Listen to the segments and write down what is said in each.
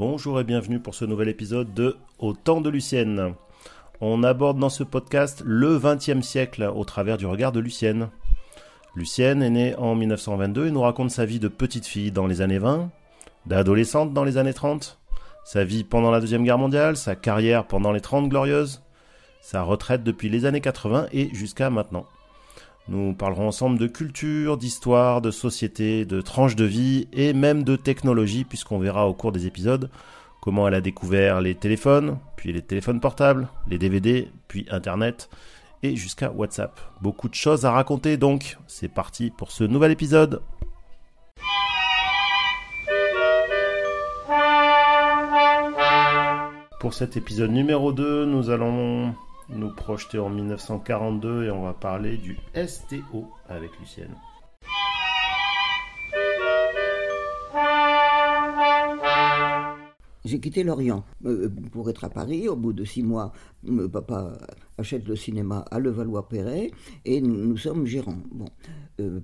bonjour et bienvenue pour ce nouvel épisode de Au temps de Lucienne. On aborde dans ce podcast le XXe siècle au travers du regard de Lucienne. Lucienne est née en 1922 et nous raconte sa vie de petite fille dans les années 20, d'adolescente dans les années 30, sa vie pendant la Deuxième Guerre mondiale, sa carrière pendant les 30 glorieuses, sa retraite depuis les années 80 et jusqu'à maintenant. Nous parlerons ensemble de culture, d'histoire, de société, de tranches de vie et même de technologie puisqu'on verra au cours des épisodes comment elle a découvert les téléphones, puis les téléphones portables, les DVD, puis Internet et jusqu'à WhatsApp. Beaucoup de choses à raconter donc. C'est parti pour ce nouvel épisode. Pour cet épisode numéro 2, nous allons nous projeter en 1942 et on va parler du STO avec Lucienne. J'ai quitté Lorient euh, pour être à Paris. Au bout de six mois, euh, papa achète le cinéma à Levallois-Perret et nous, sommes gérants. Euh,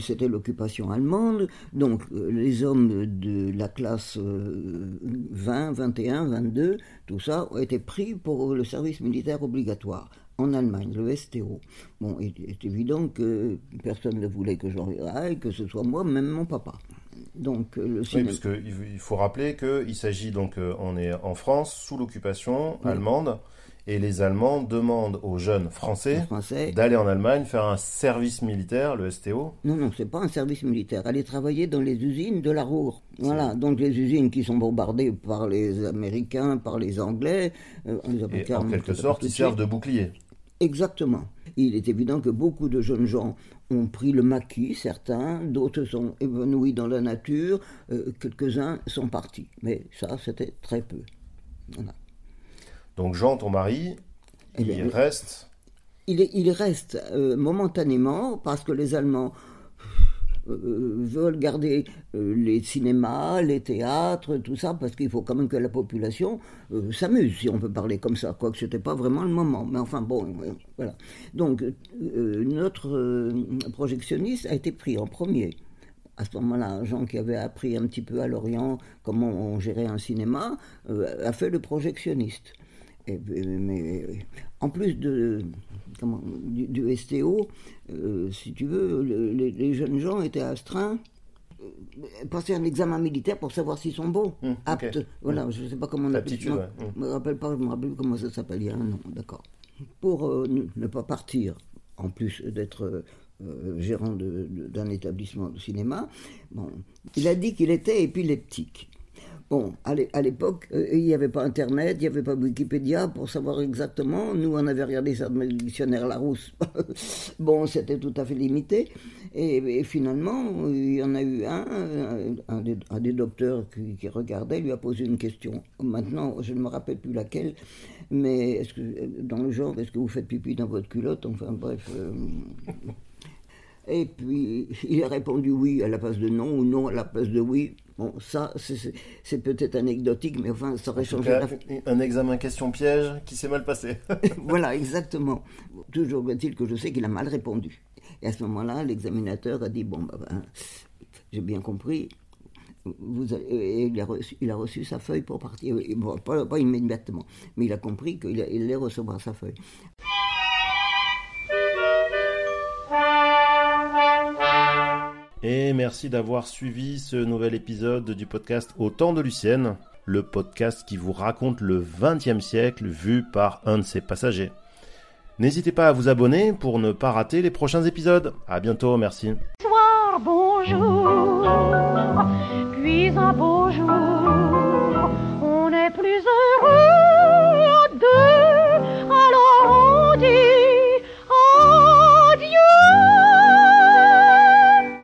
c'était l'occupation allemande, donc euh, les hommes de la classe 20, 21, 22, tout ça ont été pris pour le service militaire obligatoire en Allemagne, le STO. Bon, il est évident que personne ne voulait que j'en aille, que ce soit moi, même mon papa. Donc, le cinéma... Oui, parce qu'il faut rappeler qu'il s'agit donc, on est en France, sous l'occupation oui. allemande, et les Allemands demandent aux jeunes Français, Français. d'aller en Allemagne faire un service militaire, le STO. Non, non, c'est pas un service militaire. Aller travailler dans les usines de la Ruhr. Voilà, donc les usines qui sont bombardées par les Américains, par les Anglais. Euh, les et en quelque sorte, ils servent de bouclier. Exactement. Il est évident que beaucoup de jeunes gens ont pris le maquis, certains, d'autres sont évanouis dans la nature, euh, quelques-uns sont partis. Mais ça, c'était très peu. Voilà. Donc Jean, ton mari, eh il, il reste il, il reste euh, momentanément parce que les Allemands veulent garder euh, les cinémas, les théâtres, tout ça, parce qu'il faut quand même que la population euh, s'amuse, si on peut parler comme ça, quoique ce n'était pas vraiment le moment. Mais enfin, bon, voilà. Donc, notre projectionniste a été pris en premier. À ce moment-là, Jean, qui avait appris un petit peu à Lorient comment on gérait un cinéma, a fait le projectionniste. Et, mais en plus de, comment, du, du, STO, euh, si tu veux, le, les, les, jeunes gens étaient astreints euh, passer un examen militaire pour savoir s'ils sont bons, mmh, aptes. Okay. Voilà, mmh. je ne sais pas comment on appelle ça. Ouais. Je me rappelle pas, je me rappelle comment ça s'appelle. Il y a un nom, d'accord. Pour euh, ne, ne, pas partir, en plus d'être euh, gérant d'un établissement de cinéma, bon, il a dit qu'il était épileptique. Bon, à l'époque, euh, il n'y avait pas Internet, il n'y avait pas Wikipédia pour savoir exactement. Nous, on avait regardé ça dans le dictionnaire Larousse. bon, c'était tout à fait limité. Et, finalement, il y en a eu un, un, des, un des, docteurs qui, regardait, lui a posé une question. Maintenant, je ne me rappelle plus laquelle, mais est-ce que, dans le genre, est-ce que vous faites pipi dans votre culotte? Enfin, bref. Euh, et puis, il a répondu oui à la place de non ou non à la place de oui. Bon, ça, c'est peut-être anecdotique, mais enfin, ça aurait changé. Cas, la... Un examen question piège qui s'est mal passé. voilà, exactement. Toujours est-il que je sais qu'il a mal répondu. Et à ce moment-là, l'examinateur a dit Bon, bah, bah j'ai bien compris. Vous avez, et il, a reçu, il a reçu sa feuille pour partir. Bon, pas, pas immédiatement, mais il a compris qu'il allait recevoir sa feuille. et merci d'avoir suivi ce nouvel épisode du podcast Au temps de Lucienne, le podcast qui vous raconte le XXe siècle vu par un de ses passagers. N'hésitez pas à vous abonner pour ne pas rater les prochains épisodes. À bientôt, merci. Soir, bonjour, puis un.